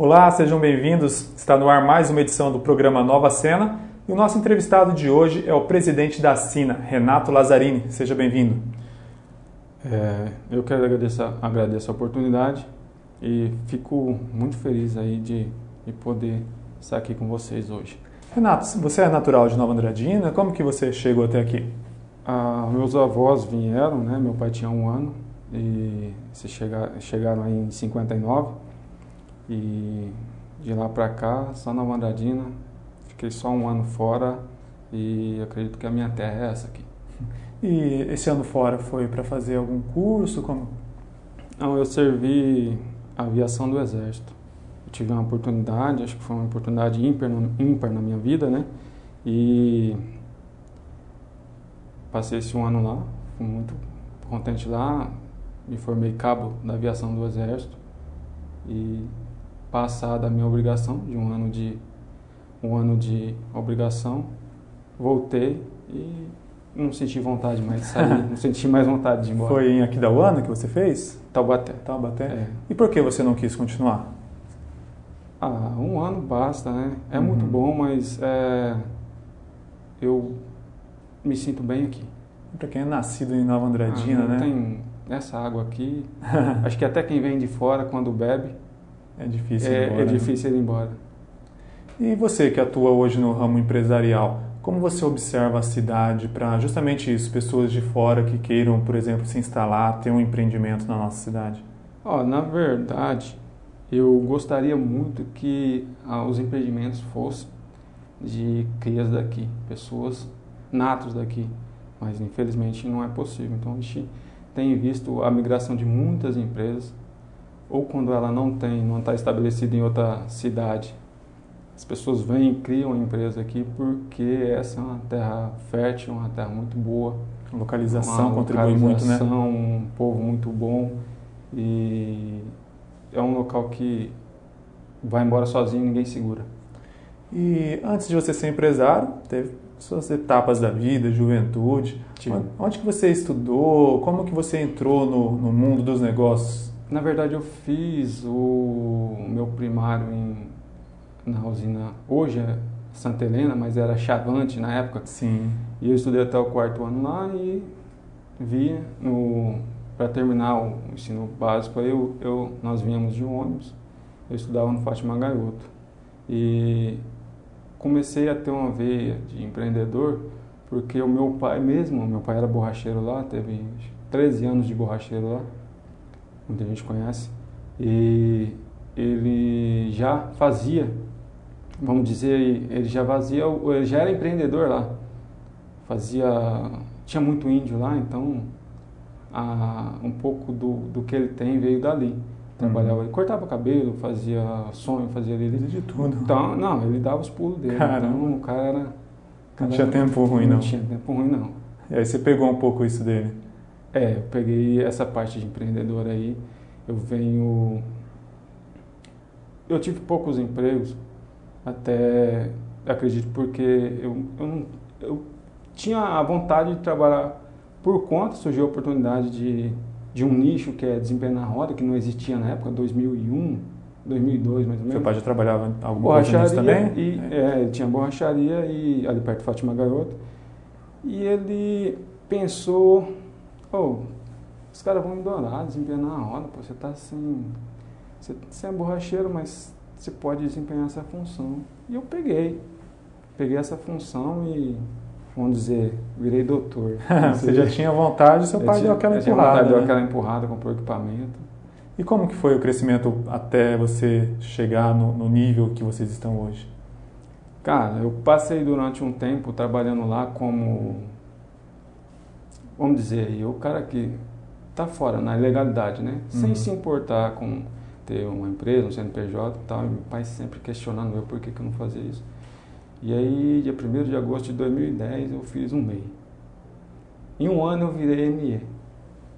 Olá, sejam bem-vindos. Está no ar mais uma edição do programa Nova Cena e o nosso entrevistado de hoje é o presidente da Sina, Renato Lazzarini. Seja bem-vindo. É, eu quero agradecer, agradecer a oportunidade e fico muito feliz aí de, de poder estar aqui com vocês hoje. Renato, você é natural de Nova Andradina? Como que você chegou até aqui? Ah, meus avós vieram, né? Meu pai tinha um ano e se chegar, chegaram aí em 59 e de lá para cá, só Nova Andradina, fiquei só um ano fora e acredito que a minha terra é essa aqui. E esse ano fora foi para fazer algum curso? Como? Não, eu servi a aviação do Exército. Eu tive uma oportunidade, acho que foi uma oportunidade ímpar, ímpar na minha vida, né? E passei esse um ano lá, fui muito contente lá, me formei cabo da aviação do Exército e passada a minha obrigação de um ano de um ano de obrigação, voltei e não senti vontade mais de sair, não senti mais vontade de ir embora. Foi em Aquidauana que você fez? Taubaté. Taubaté? É. E por que você não quis continuar? Ah, um ano basta, né? É Uhum. muito bom, mas é, eu me sinto bem aqui. Para quem é nascido em Nova Andradina, Ah, não né? Tem essa água aqui. Acho que até quem vem de fora, quando bebe, É difícil. ir é, embora, é né? difícil ir embora. E você que atua hoje no ramo empresarial, como você observa a cidade para justamente isso, pessoas de fora que queiram, por exemplo, se instalar, ter um empreendimento na nossa cidade? Ó, na verdade, eu gostaria muito que ah, os empreendimentos fossem de crias daqui, pessoas natos daqui, mas infelizmente não é possível. Então a gente tem visto a migração de muitas empresas, ou quando ela não tem, não está estabelecida em outra cidade, as pessoas vêm e criam a empresa aqui porque essa é uma terra fértil, uma terra muito boa, localização uma contribui muito, né? localização, um povo muito bom e é um local que vai embora sozinho ninguém segura. E antes de você ser empresário, teve suas etapas da vida, juventude. Tive. Onde que você estudou? Como que você entrou no, no mundo dos negócios? Na verdade eu fiz o meu primário em, na usina, hoje é Santa Helena, mas era Chavante na época. Sim. E eu estudei até o quarto ano lá e vi para terminar o ensino básico eu, eu nós vínhamos de ônibus. Eu estudava no Fátima Gaioto. E comecei a ter uma veia de empreendedor porque o meu pai mesmo, meu pai era borracheiro lá, teve 13 anos de borracheiro lá. Muita gente conhece. E ele já fazia, vamos dizer, ele já fazia, ele já era empreendedor lá fazia tinha muito índio lá então a, um pouco do, do que ele tem veio dali trabalhava ele cortava cabelo fazia sonho fazia ele De tudo. então não ele dava os pulos dele Caramba. então o cara era Não cara tinha era- tempo ruim, não. não tinha tempo ruim não E aí você pegou um pouco isso dele. É eu peguei essa parte de empreendedor aí eu venho eu tive poucos empregos até acredito porque eu, eu, não, eu tinha a vontade de trabalhar por conta, surgiu a oportunidade de, de um nicho que é desempenhar roda, que não existia na época, 2001, 2002 mais ou menos. Seu pai já trabalhava em alguma coisa borracharia também? e é, ele tinha borracharia e ali perto de Fátima Garoto. E ele pensou, oh, os caras vão em Dourado desempenhar a roda, pô, você tá sem. Você, você é borracheiro, mas você pode desempenhar essa função. E eu peguei. Peguei essa função e, vamos dizer, virei doutor. você já tinha vontade, seu Eu pai tinha- deu aquela eu tinha empurrada. vontade, Deu né? aquela empurrada, comprou equipamento. E como que foi o crescimento até você chegar no, no nível que vocês estão hoje? Cara, eu passei durante um tempo trabalhando lá como, vamos dizer, eu o cara que tá fora na ilegalidade, né? Sem Uhum. se importar com ter uma empresa, um CNPJ e tal, e meu pai sempre questionando eu por que, que eu não fazia isso. E aí, dia 1 de agosto de 2010, eu fiz um MEI. Em um ano eu virei ME,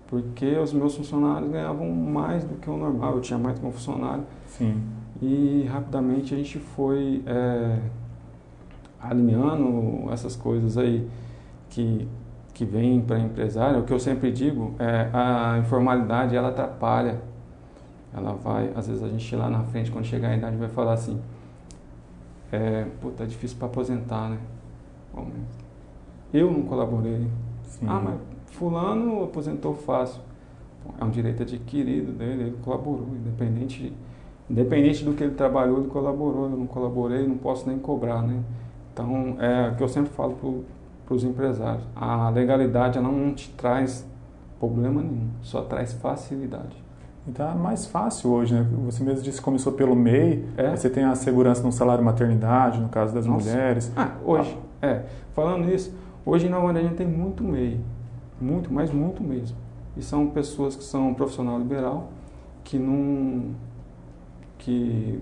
porque os meus funcionários ganhavam mais do que o normal, eu tinha mais que um funcionário. Sim. E rapidamente a gente foi é, alinhando essas coisas aí que, que vêm para empresário. O que eu sempre digo é a informalidade ela atrapalha Ela vai, às vezes a gente lá na frente, quando chegar a idade, vai falar assim, é, pô, tá difícil para aposentar, né? Bom, eu não colaborei. Sim. Ah, mas fulano aposentou fácil. É um direito adquirido dele, ele colaborou, independente, independente do que ele trabalhou, ele colaborou, eu não colaborei, não posso nem cobrar, né? Então, é o que eu sempre falo para os empresários. A legalidade ela não te traz problema nenhum, só traz facilidade. Então é mais fácil hoje, né? Você mesmo disse que começou pelo MEI, é. você tem a segurança no salário maternidade, no caso das Nossa. mulheres. Ah, hoje, ah. é. Falando nisso, hoje na verdade a gente tem muito MEI, muito, mas muito mesmo. E são pessoas que são profissional liberal, que não. que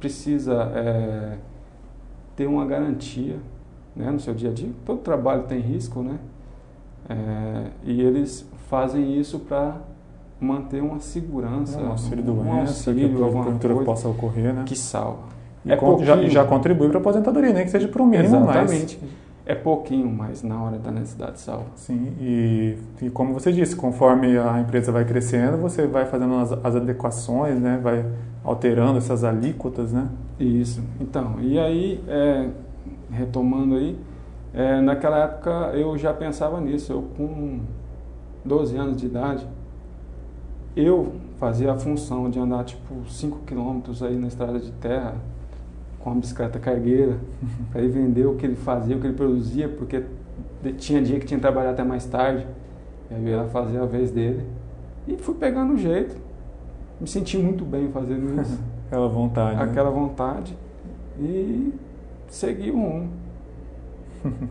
precisa é, ter uma garantia né, no seu dia a dia. Todo trabalho tem risco, né? É, e eles fazem isso para manter uma segurança, um auxílio doença, um auxílio, que alguma coisa possa ocorrer, né? Que salva. E é já, já contribui para a aposentadoria, nem que seja para o mínimo, Exatamente. Mas... É pouquinho, mas na hora da necessidade salva. Sim, e, e, como você disse, conforme a empresa vai crescendo, você vai fazendo as, as adequações, né? Vai alterando essas alíquotas, né? Isso. Então, e aí, é, retomando aí, é, naquela época eu já pensava nisso. Eu com 12 anos de idade, eu fazia a função de andar tipo 5 quilômetros aí na estrada de terra com a bicicleta cargueira para ir vender o que ele fazia, o que ele produzia, porque tinha dia que tinha que trabalhar até mais tarde. E aí eu ia fazer a vez dele. E fui pegando o jeito. Me senti muito bem fazendo isso. Aquela vontade. Né? Aquela né? vontade. E segui o rumo.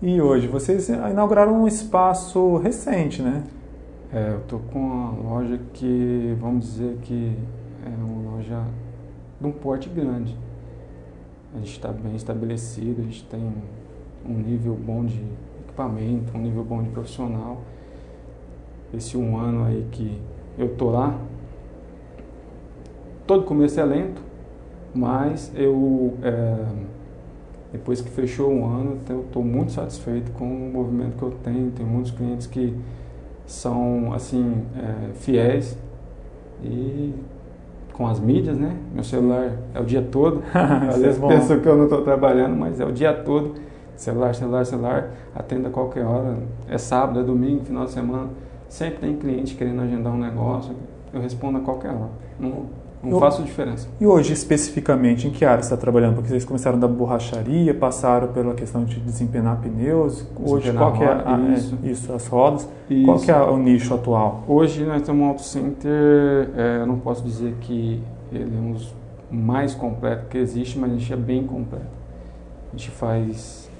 e hoje, vocês inauguraram um espaço recente, né? É, eu tô com uma loja que, vamos dizer que é uma loja de um porte grande. A gente está bem estabelecido, a gente tem um nível bom de equipamento, um nível bom de profissional. Esse um ano aí que eu tô lá, todo começo é lento, mas eu é, depois que fechou um ano, eu estou muito satisfeito com o movimento que eu tenho. Tem muitos clientes que são assim é, fiéis e com as mídias, né? Meu celular é o dia todo. Às vezes pensam que eu não estou trabalhando, mas é o dia todo. Celular, celular, celular. Atenda a qualquer hora. É sábado, é domingo, final de semana. Sempre tem cliente querendo agendar um negócio. Eu respondo a qualquer hora. Não, não eu, faço diferença. E hoje, especificamente, em que área você está trabalhando? Porque vocês começaram da borracharia, passaram pela questão de desempenar pneus. Hoje, qual que é, a, isso. É, isso, as rodas. Isso. Qual que é o nicho atual? Hoje nós temos um auto center, é, eu não posso dizer que ele é um dos mais completos que existe, mas a gente é bem completo. A gente faz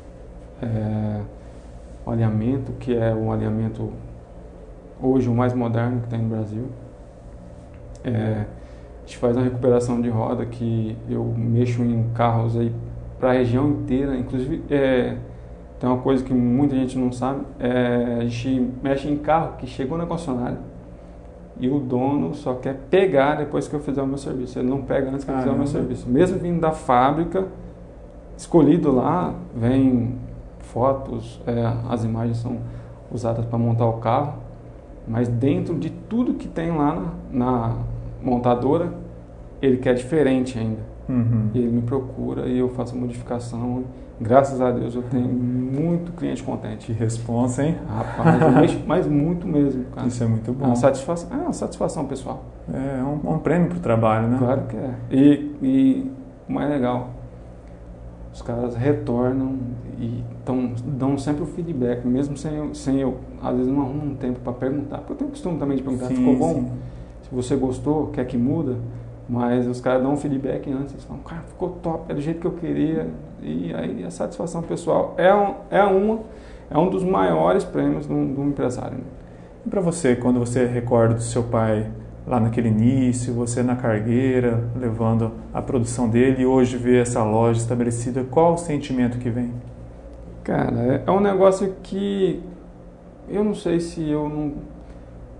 é, o alinhamento, que é o alinhamento hoje o mais moderno que tem no Brasil. É, gente faz uma recuperação de roda que eu mexo em carros aí para a região inteira, inclusive é, tem uma coisa que muita gente não sabe, é, a gente mexe em carro que chegou na concessionária e o dono só quer pegar depois que eu fizer o meu serviço, ele não pega antes que eu fizer o meu serviço. Mesmo vindo da fábrica, escolhido lá, vem fotos, é, as imagens são usadas para montar o carro, mas dentro de tudo que tem lá na, na montadora, ele quer diferente ainda. Uhum. E ele me procura e eu faço a modificação. Graças a Deus eu tenho muito cliente contente. Que responsa, hein? Rapaz, mas muito mesmo, cara. Isso é muito bom. É uma satisfação, é uma satisfação pessoal. É, é um, um prêmio para o trabalho, né? Claro que é. E, e o mais legal, os caras retornam e tão, dão sempre o feedback, mesmo sem eu, sem eu às vezes não arrumo um tempo para perguntar, porque eu tenho costume também de perguntar, sim, ficou bom? Sim você gostou, quer que muda, mas os caras dão um feedback antes, eles falam, cara, ficou top, é do jeito que eu queria, e aí a satisfação pessoal é, um, é, uma, é um dos maiores prêmios do, do empresário. Né? E para você, quando você recorda do seu pai lá naquele início, você na cargueira, levando a produção dele, e hoje vê essa loja estabelecida, qual o sentimento que vem? Cara, é, é um negócio que eu não sei se eu não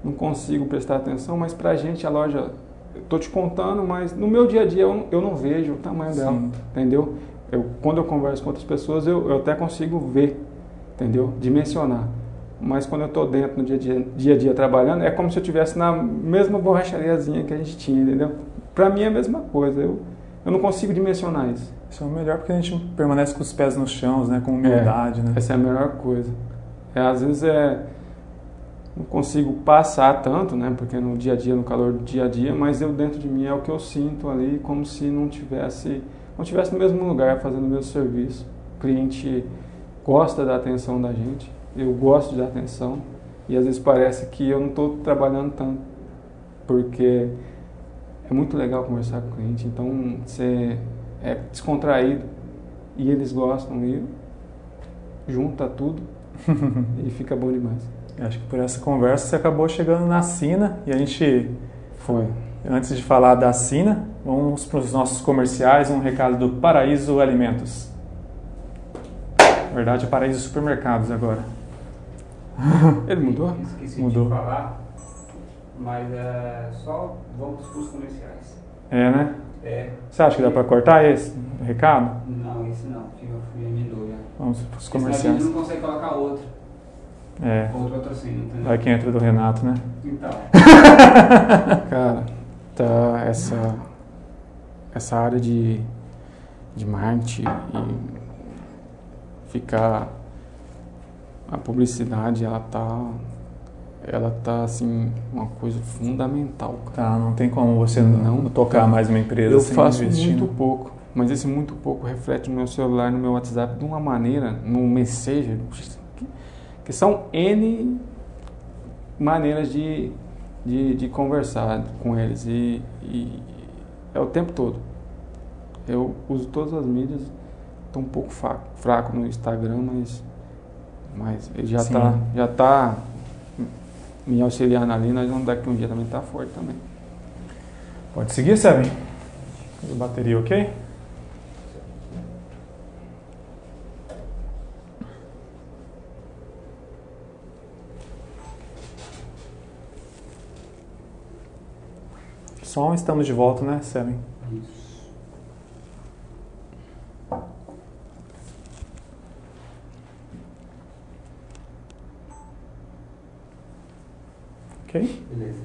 não consigo prestar atenção, mas para a gente a loja, estou te contando, mas no meu dia a dia eu, eu não vejo o tamanho Sim. dela, entendeu? Eu, quando eu converso com outras pessoas, eu, eu até consigo ver, entendeu? Dimensionar. mas quando eu estou dentro no dia a dia, dia a dia trabalhando, é como se eu estivesse na mesma borrachariazinha que a gente tinha, entendeu? Para mim é a mesma coisa, eu, eu não consigo dimensionar isso. Isso é o melhor porque a gente permanece com os pés nos chãos, né? Com humildade, é, né? Essa é a melhor coisa. É, às vezes é não consigo passar tanto, né? Porque no dia a dia, no calor do dia a dia, mas eu dentro de mim é o que eu sinto ali, como se não tivesse, não tivesse no mesmo lugar fazendo o mesmo serviço. O cliente gosta da atenção da gente, eu gosto de dar atenção e às vezes parece que eu não estou trabalhando tanto, porque é muito legal conversar com o cliente. Então você é descontraído e eles gostam e junta tudo e fica bom demais. Acho que por essa conversa você acabou chegando na Sina e a gente foi. Antes de falar da Sina, vamos para os nossos comerciais, um recado do Paraíso Alimentos. Na verdade, é Paraíso Supermercados agora. Ele mudou? Esqueci Mudou. de falar, mas é, só vamos para os comerciais. É, né? É, Você acha que dá para cortar esse recado? não, esse não, eu fui emendou já. Vamos para os Porque senão a gente comerciais. não consegue colocar outro, É, outro patrocínio, vai que entra do Renato, né? Então, Cara, tá essa essa área de de marketing e ficar a publicidade, ela tá ela tá assim uma coisa fundamental, cara. Tá, não tem como você não, Não tocar tem. mais uma empresa Eu sem faço investir. muito pouco, mas esse muito pouco reflete no meu celular, no meu WhatsApp de uma maneira, no Messenger, que, são N maneiras de, de, de conversar com eles e, e é o tempo todo. Eu uso todas as mídias, estou um pouco fraco, no Instagram, mas, mas ele já está já tá me auxiliando ali, nós vamos daqui um dia também tá forte também. Pode seguir, Seven? Bateria ok? Som, estamos de volta, né, Seven? isso. Ok? Beleza.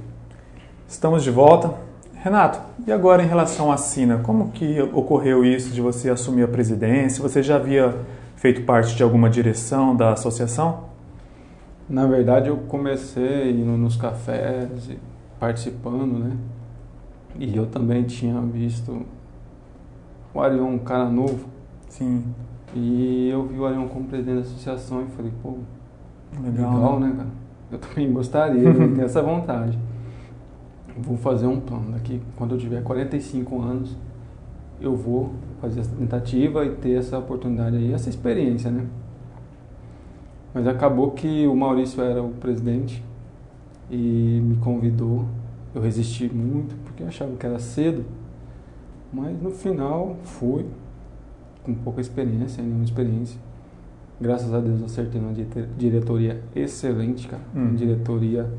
Estamos de volta. Renato, e agora em relação à Sina, como que ocorreu isso de você assumir a presidência? Você já havia feito parte de alguma direção da associação? Na verdade, eu comecei indo nos cafés, e participando, né? E eu também tinha visto o Arion, um cara novo, Sim, e eu vi o Arion como presidente da associação e falei, pô, legal, legal, né? né, cara? Eu também gostaria, eu tenho essa vontade. Vou fazer um plano daqui, quando eu tiver 45 anos, eu vou fazer essa tentativa e ter essa oportunidade aí, essa experiência, né? Mas acabou que o Maurício era o presidente e me convidou. Eu resisti muito porque achava que era cedo, mas no final fui com pouca experiência, nenhuma experiência. Graças a Deus acertei dite- diretoria excelente, cara. Hum. Uma diretoria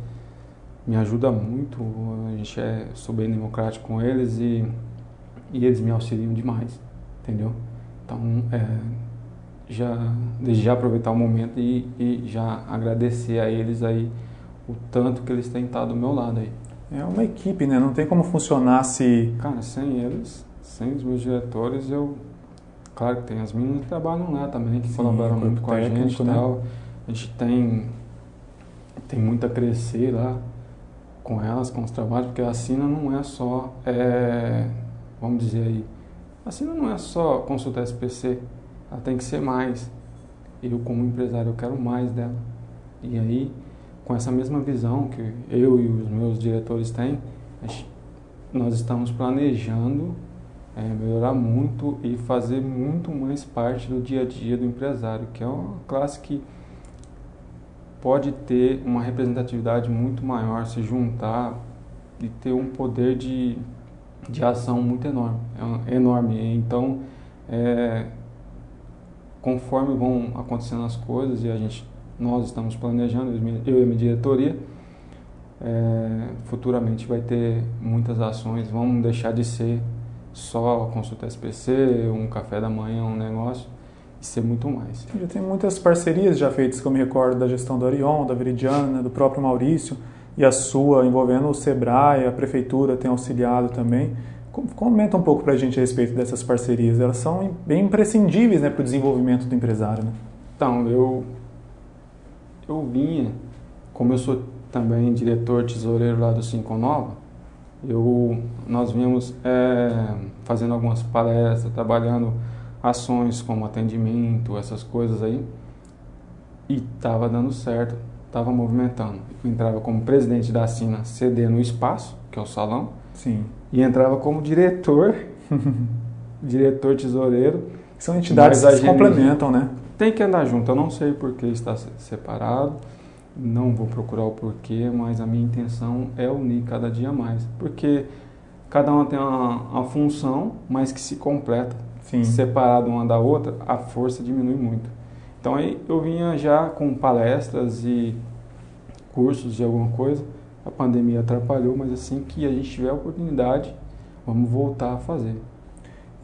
me ajuda muito. A gente é sou bem democrático com eles e, e eles me auxiliam demais, entendeu? Então, é, já desde já aproveitar o momento e, e já agradecer a eles aí o tanto que eles têm estado do meu lado aí. É uma equipe, né? Não tem como funcionar se. Cara, sem eles, sem os meus diretores, eu. Claro que tem as meninas que trabalham lá também, que Sim, colaboram muito com a gente e né? tal. A gente tem, tem muito a crescer lá com elas, com os trabalhos, porque a Sina não é só, é, vamos dizer aí, a Sina não é só consulta SPC, ela tem que ser mais. Eu, como empresário, eu quero mais dela. E aí, com essa mesma visão que eu e os meus diretores têm, nós estamos planejando é, melhorar muito e fazer muito mais parte do dia a dia do empresário, que é uma classe que pode ter uma representatividade muito maior, se juntar e ter um poder de, de ação muito enorme, é enorme. Então, é, conforme vão acontecendo as coisas e a gente, nós estamos planejando, eu e eu a minha diretoria, é, futuramente vai ter muitas ações, vamos deixar de ser só consulta SPC, um café da manhã, um negócio, e ser muito mais. Já tem muitas parcerias já feitas, como me recordo, da gestão do Orion, da Veridiana, do próprio Maurício e a sua, envolvendo o Sebrae, a prefeitura tem auxiliado também. Comenta um pouco para a gente a respeito dessas parcerias. Elas são bem imprescindíveis né, para o desenvolvimento do empresário. Né? Então, eu, eu vinha, como eu sou também diretor tesoureiro lá do Cinco Nova, eu, nós vínhamos é, fazendo algumas palestras, trabalhando ações como atendimento, essas coisas aí, e estava dando certo, estava movimentando. Eu entrava como presidente da Sina CD no espaço, que é o salão, Sim. e entrava como diretor, diretor tesoureiro. São entidades que se complementam, né? Tem que andar junto, eu não sei por que está separado, não vou procurar o porquê, mas a minha intenção é unir cada dia mais, porque cada uma tem uma, uma função, mas que se completa. Sim. Separado uma da outra, a força diminui muito. Então aí eu vinha já com palestras e cursos de alguma coisa. A pandemia atrapalhou, mas assim que a gente tiver a oportunidade, vamos voltar a fazer.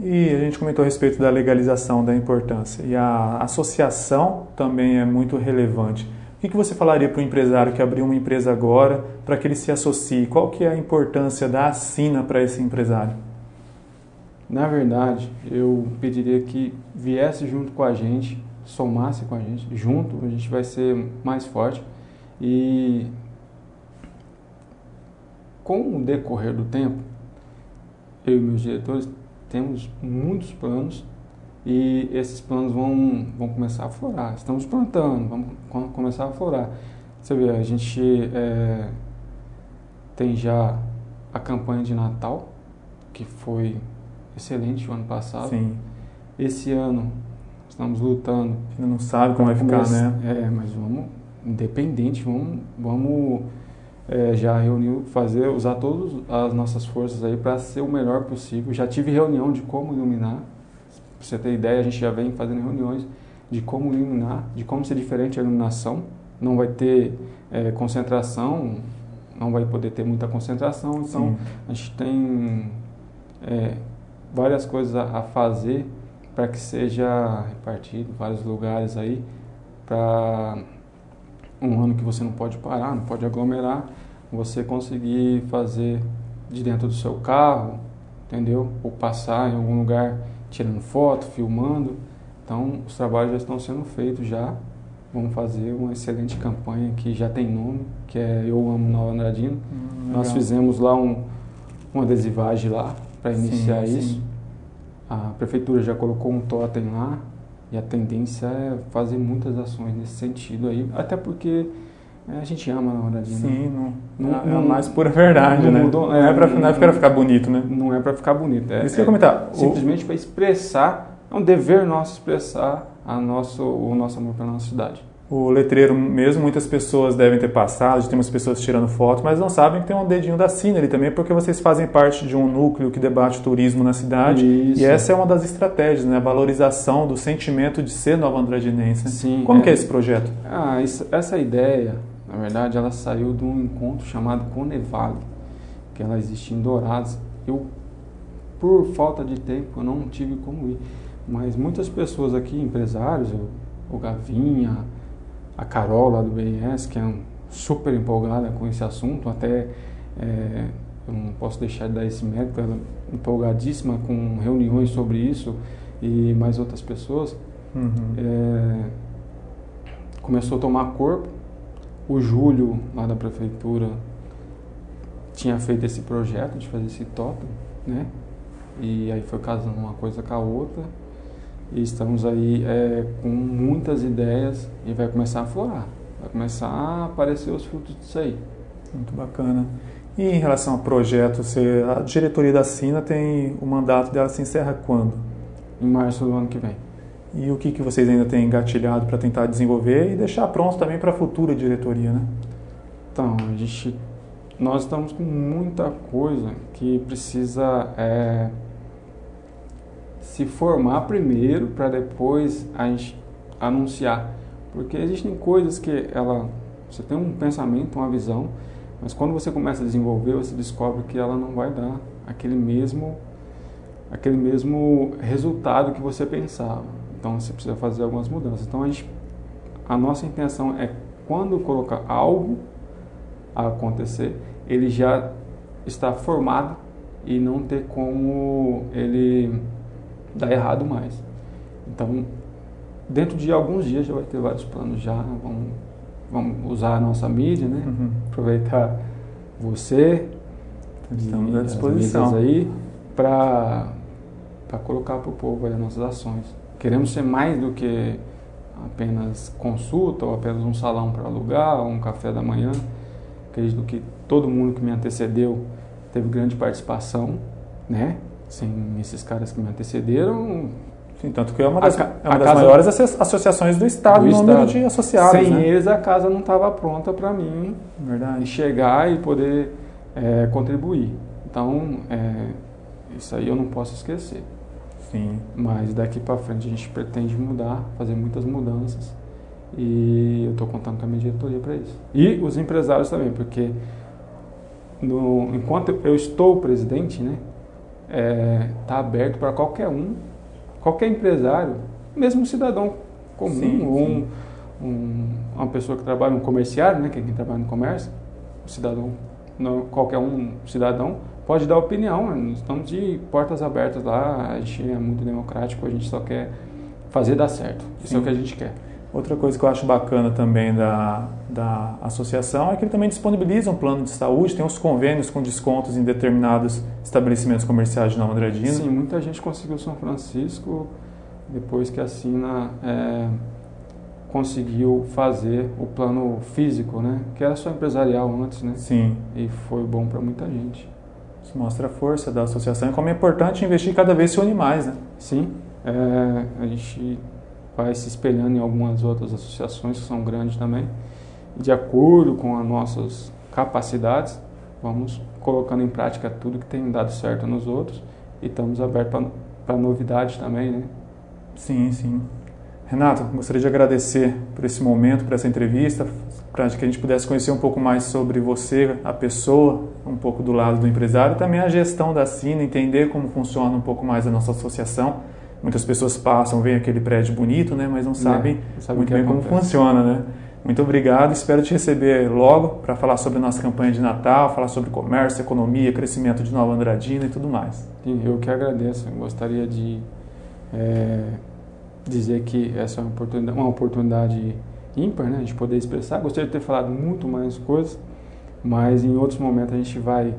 E a gente comentou a respeito da legalização, da importância. E a associação também é muito relevante. O que você falaria para o empresário que abriu uma empresa agora, para que ele se associe? Qual que é a importância da assina para esse empresário? Na verdade, eu pediria que viesse junto com a gente, somasse com a gente, junto a gente vai ser mais forte. E com o decorrer do tempo, eu e meus diretores temos muitos planos e esses planos vão, vão começar a florar. Estamos plantando, vamos começar a florar. Você vê, a gente é, tem já a campanha de Natal, que foi excelente o ano passado. Sim. Esse ano estamos lutando. Ainda não sabe como vai ficar, né? É, mas vamos, independente, vamos, vamos é, já reunir, fazer, usar todas as nossas forças aí para ser o melhor possível. Já tive reunião de como iluminar. Pra você ter ideia, a gente já vem fazendo reuniões de como iluminar, de como ser diferente a iluminação. Não vai ter é, concentração, não vai poder ter muita concentração. Então, Sim. a gente tem é, várias coisas a, a fazer para que seja repartido em vários lugares aí para um ano que você não pode parar, não pode aglomerar, você conseguir fazer de dentro do seu carro, entendeu? Ou passar em algum lugar tirando foto, filmando. Então, os trabalhos já estão sendo feitos já. Vamos fazer uma excelente campanha que já tem nome, que é Eu Amo Nova Andradina. Hum, Nós fizemos lá um, uma adesivagem lá para iniciar sim, isso. Sim. A prefeitura já colocou um totem lá, e a tendência é fazer muitas ações nesse sentido aí, até porque é, a gente ama na verdade. Sim, né? não, não, não, é a mais pura verdade, não né? Mudou, não, é, é pra, não é para ficar bonito, né? Não é para ficar bonito. É, Isso que eu ia comentar. Simplesmente para expressar, é um dever nosso expressar a nosso, o nosso amor pela nossa cidade. O letreiro mesmo, muitas pessoas devem ter passado, tem umas pessoas tirando foto, mas não sabem que tem um dedinho da Cine ali também, porque vocês fazem parte de um núcleo que debate turismo na cidade. Isso. E essa é uma das estratégias, né? A valorização do sentimento de ser nova andradinense. Né? Sim. Como é. que é esse projeto? Ah, isso, essa ideia, na verdade, ela saiu de um encontro chamado Conevale, que ela existe em Dourados. Eu, por falta de tempo, eu não tive como ir. Mas muitas pessoas aqui, empresários, o Gavinha, a Carol lá do BIS, que é um, super empolgada com esse assunto, até é, eu não posso deixar de dar esse mérito, ela é empolgadíssima com reuniões sobre isso e mais outras pessoas. Uhum. É, começou a tomar corpo. O Júlio, lá da prefeitura, tinha feito esse projeto de fazer esse totem, né? E aí foi casando uma coisa com a outra. E estamos aí é, com muitas ideias e vai começar a florar. Vai começar a aparecer os frutos disso aí. Muito bacana. E em relação ao projeto, você, a diretoria da Sina tem o mandato dela se encerra quando? Em março do ano que vem. E o que, que vocês ainda têm engatilhado para tentar desenvolver e deixar pronto também para a futura diretoria, né? Então, a gente, nós estamos com muita coisa que precisa é, se formar primeiro para depois a gente anunciar. Porque existem coisas que ela você tem um pensamento, uma visão, mas quando você começa a desenvolver, você descobre que ela não vai dar aquele mesmo aquele mesmo resultado que você pensava. Então você precisa fazer algumas mudanças. Então a, gente, a nossa intenção é quando colocar algo a acontecer, ele já está formado e não ter como ele dar errado mais. Então, dentro de alguns dias já vai ter vários planos já, vamos, vamos usar a nossa mídia, né? Uhum. Aproveitar você, estamos à disposição aí para para colocar para o povo as nossas ações. Queremos ser mais do que apenas consulta ou apenas um salão para alugar, ou um café da manhã. Acredito que todo mundo que me antecedeu teve grande participação, né? Sem esses caras que me antecederam. Sim, tanto que é uma das, a, é uma das casa, maiores associações do Estado, no número de associados. Sem né? eles, a casa não estava pronta para mim Verdade. chegar e poder é, contribuir. Então, é, isso aí eu não posso esquecer. Sim. Mas daqui para frente a gente pretende mudar, fazer muitas mudanças. E eu estou contando com a minha diretoria para isso. E os empresários também, porque no, enquanto eu estou presidente, né, está é, tá aberto para qualquer um, qualquer empresário, mesmo um cidadão comum, sim, ou um, um, uma pessoa que trabalha no comerciário, né, que é quem trabalha no comércio, um cidadão, não, qualquer um cidadão, pode dar opinião. Nós estamos de portas abertas lá, a gente é muito democrático, a gente só quer fazer dar certo. Isso Sim. é o que a gente quer. Outra coisa que eu acho bacana também da, da associação é que ele também disponibiliza um plano de saúde, tem uns convênios com descontos em determinados estabelecimentos comerciais de Nova Andradina. Sim, muita gente conseguiu São Francisco depois que assina é, conseguiu fazer o plano físico, né? Que era só empresarial antes, né? Sim. E foi bom para muita gente. Isso mostra a força da associação e como é importante investir cada vez se unir mais, né? Sim, é, a gente vai se espelhando em algumas outras associações que são grandes também. De acordo com as nossas capacidades, vamos colocando em prática tudo que tem dado certo nos outros e estamos abertos para novidades também, né? Sim, sim. Renato, gostaria de agradecer por esse momento, por essa entrevista, para que a gente pudesse conhecer um pouco mais sobre você, a pessoa, um pouco do lado do empresário, também a gestão da Sina, entender como funciona um pouco mais a nossa associação. Muitas pessoas passam, veem aquele prédio bonito, né, mas não sabem é, sabe muito bem acontece. como funciona, né? Muito obrigado, espero te receber logo para falar sobre a nossa campanha de Natal, falar sobre comércio, economia, crescimento de Nova Andradina e tudo mais. Eu que agradeço, eu gostaria de é, dizer que essa é uma oportunidade, uma oportunidade ímpar, né? A gente poder expressar. Gostaria de ter falado muito mais coisas, mas em outros momentos a gente vai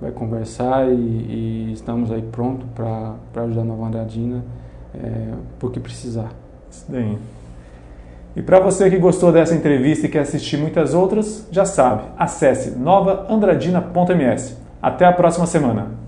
vai conversar e, e estamos aí pronto para ajudar a Nova Andradina é, por que precisar. Isso daí. E para você que gostou dessa entrevista e quer assistir muitas outras, já sabe, acesse novaandradina.ms. Até a próxima semana.